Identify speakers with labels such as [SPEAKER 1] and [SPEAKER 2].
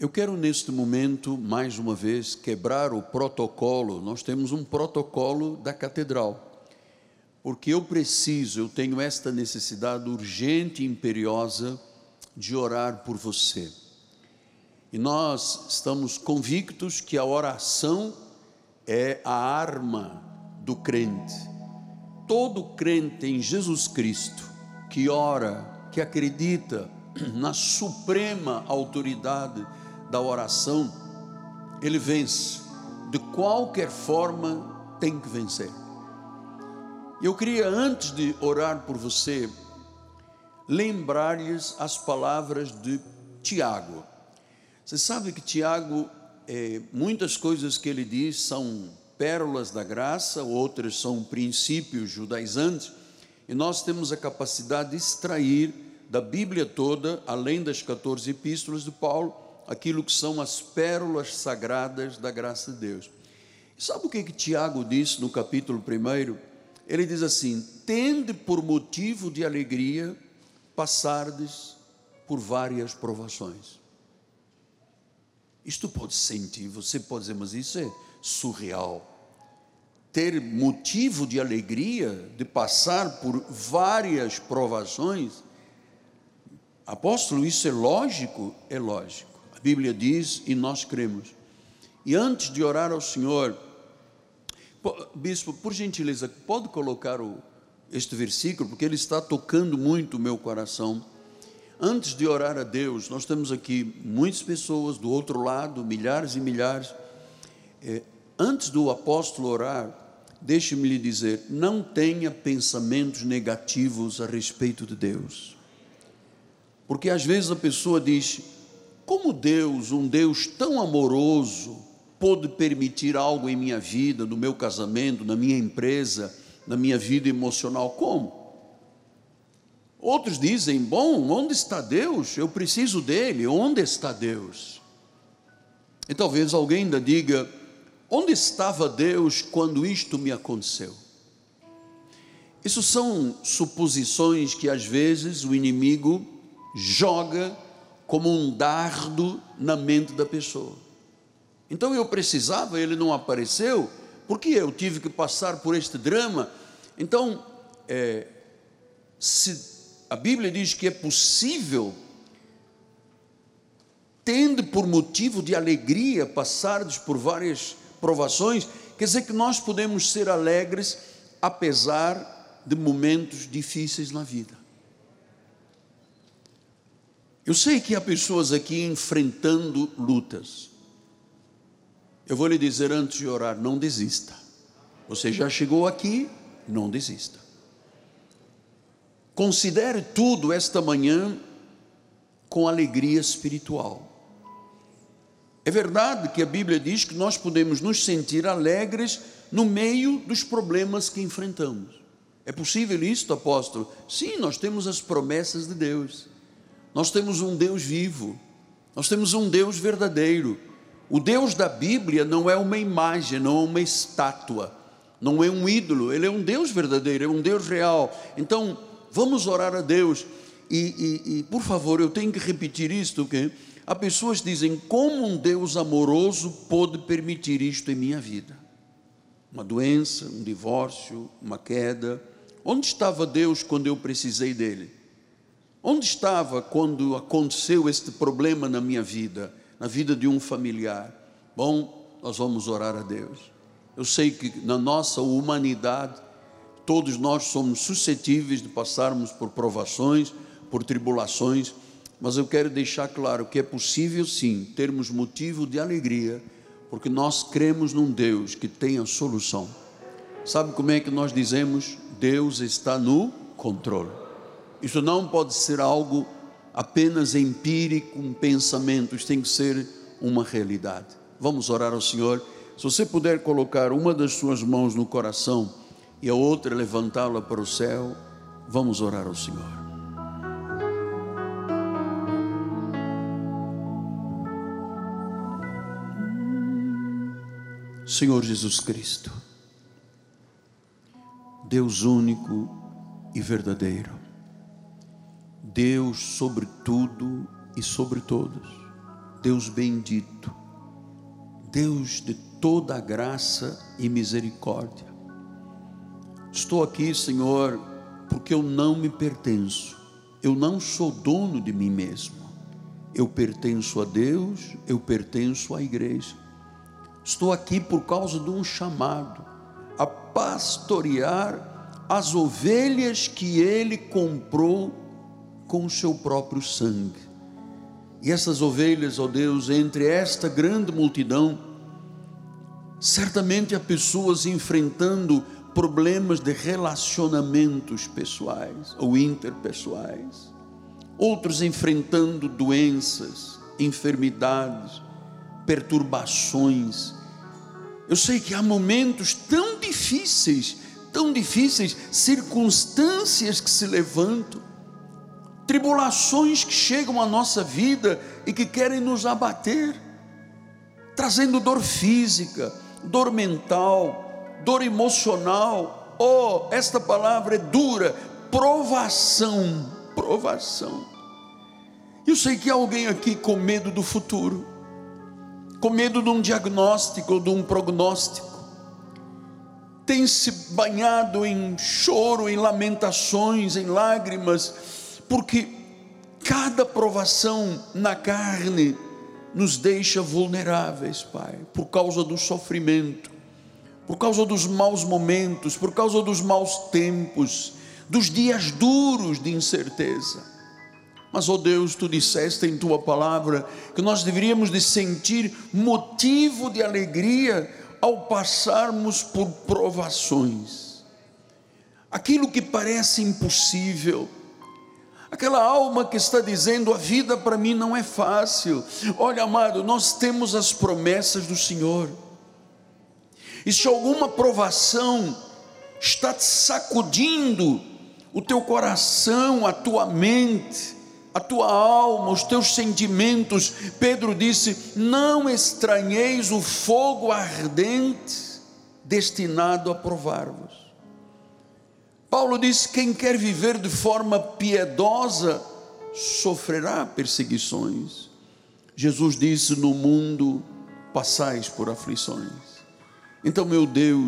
[SPEAKER 1] Eu quero neste momento, mais uma vez, quebrar o protocolo. Nós temos um protocolo da catedral, porque eu preciso, eu tenho esta necessidade urgente e imperiosa de orar por você. E nós estamos convictos que a oração é a arma do crente. Todo crente em Jesus Cristo que ora, que acredita na suprema autoridade da oração, ele vence. De qualquer forma, tem que vencer. Eu queria, antes de orar por você, lembrar-lhes as palavras de Tiago. Você sabe que Tiago, é, muitas coisas que ele diz são pérolas da graça, outras são princípios judaizantes, e nós temos a capacidade de extrair da Bíblia toda, além das 14 epístolas de Paulo, aquilo que são as pérolas sagradas da graça de Deus. Sabe o que, que Tiago disse no capítulo 1? Ele diz assim: Tende por motivo de alegria passardes por várias provações. Isto pode sentir, você pode dizer, mas isso é surreal. Ter motivo de alegria de passar por várias provações, apóstolo, isso é lógico? É lógico. A Bíblia diz e nós cremos. E antes de orar ao Senhor, bispo, por gentileza, pode colocar o, este versículo, porque ele está tocando muito o meu coração. Antes de orar a Deus, nós temos aqui muitas pessoas do outro lado, milhares e milhares. É, antes do apóstolo orar, deixe-me lhe dizer: não tenha pensamentos negativos a respeito de Deus. Porque às vezes a pessoa diz: como Deus, um Deus tão amoroso, pôde permitir algo em minha vida, no meu casamento, na minha empresa, na minha vida emocional? Como? Outros dizem: Bom, onde está Deus? Eu preciso dele. Onde está Deus? E talvez alguém ainda diga: Onde estava Deus quando isto me aconteceu? Isso são suposições que às vezes o inimigo joga como um dardo na mente da pessoa. Então eu precisava, ele não apareceu, porque eu tive que passar por este drama. Então, é, se a Bíblia diz que é possível, tendo por motivo de alegria passardes por várias provações, quer dizer que nós podemos ser alegres apesar de momentos difíceis na vida. Eu sei que há pessoas aqui enfrentando lutas. Eu vou lhe dizer antes de orar: não desista. Você já chegou aqui, não desista. Considere tudo esta manhã com alegria espiritual. É verdade que a Bíblia diz que nós podemos nos sentir alegres no meio dos problemas que enfrentamos. É possível isso, apóstolo? Sim, nós temos as promessas de Deus. Nós temos um Deus vivo, nós temos um Deus verdadeiro. O Deus da Bíblia não é uma imagem, não é uma estátua, não é um ídolo, ele é um Deus verdadeiro, é um Deus real. Então, vamos orar a Deus. E, e, e por favor, eu tenho que repetir isto, que há pessoas que dizem: como um Deus amoroso pôde permitir isto em minha vida? Uma doença, um divórcio, uma queda. Onde estava Deus quando eu precisei dele? Onde estava quando aconteceu este problema na minha vida, na vida de um familiar? Bom, nós vamos orar a Deus. Eu sei que na nossa humanidade, todos nós somos suscetíveis de passarmos por provações, por tribulações, mas eu quero deixar claro que é possível sim termos motivo de alegria, porque nós cremos num Deus que tem a solução. Sabe como é que nós dizemos? Deus está no controle. Isso não pode ser algo apenas empírico, um pensamento, isso tem que ser uma realidade. Vamos orar ao Senhor. Se você puder colocar uma das suas mãos no coração e a outra levantá-la para o céu, vamos orar ao Senhor. Senhor Jesus Cristo, Deus único e verdadeiro, Deus sobre tudo e sobre todos. Deus bendito, Deus de toda graça e misericórdia. Estou aqui, Senhor, porque eu não me pertenço, eu não sou dono de mim mesmo, eu pertenço a Deus, eu pertenço à igreja. Estou aqui por causa de um chamado a pastorear as ovelhas que Ele comprou com o seu próprio sangue. E essas ovelhas, ó oh Deus, entre esta grande multidão, certamente há pessoas enfrentando problemas de relacionamentos pessoais ou interpessoais, outros enfrentando doenças, enfermidades, perturbações. Eu sei que há momentos tão difíceis, tão difíceis, circunstâncias que se levantam, tribulações que chegam à nossa vida e que querem nos abater, trazendo dor física, dor mental, dor emocional. Oh, esta palavra é dura, provação, provação. Eu sei que há alguém aqui com medo do futuro, com medo de um diagnóstico ou de um prognóstico, tem se banhado em choro, em lamentações, em lágrimas, porque cada provação na carne nos deixa vulneráveis, Pai, por causa do sofrimento, por causa dos maus momentos, por causa dos maus tempos, dos dias duros de incerteza. Mas, ó oh Deus, tu disseste em tua palavra que nós deveríamos de sentir motivo de alegria ao passarmos por provações. Aquilo que parece impossível, aquela alma que está dizendo: a vida para mim não é fácil. Olha, amado, nós temos as promessas do Senhor e se alguma provação está sacudindo o teu coração, a tua mente, a tua alma, os teus sentimentos, Pedro disse: Não estranheis o fogo ardente destinado a provar-vos. Paulo disse: Quem quer viver de forma piedosa sofrerá perseguições. Jesus disse: No mundo passais por aflições. Então, meu Deus,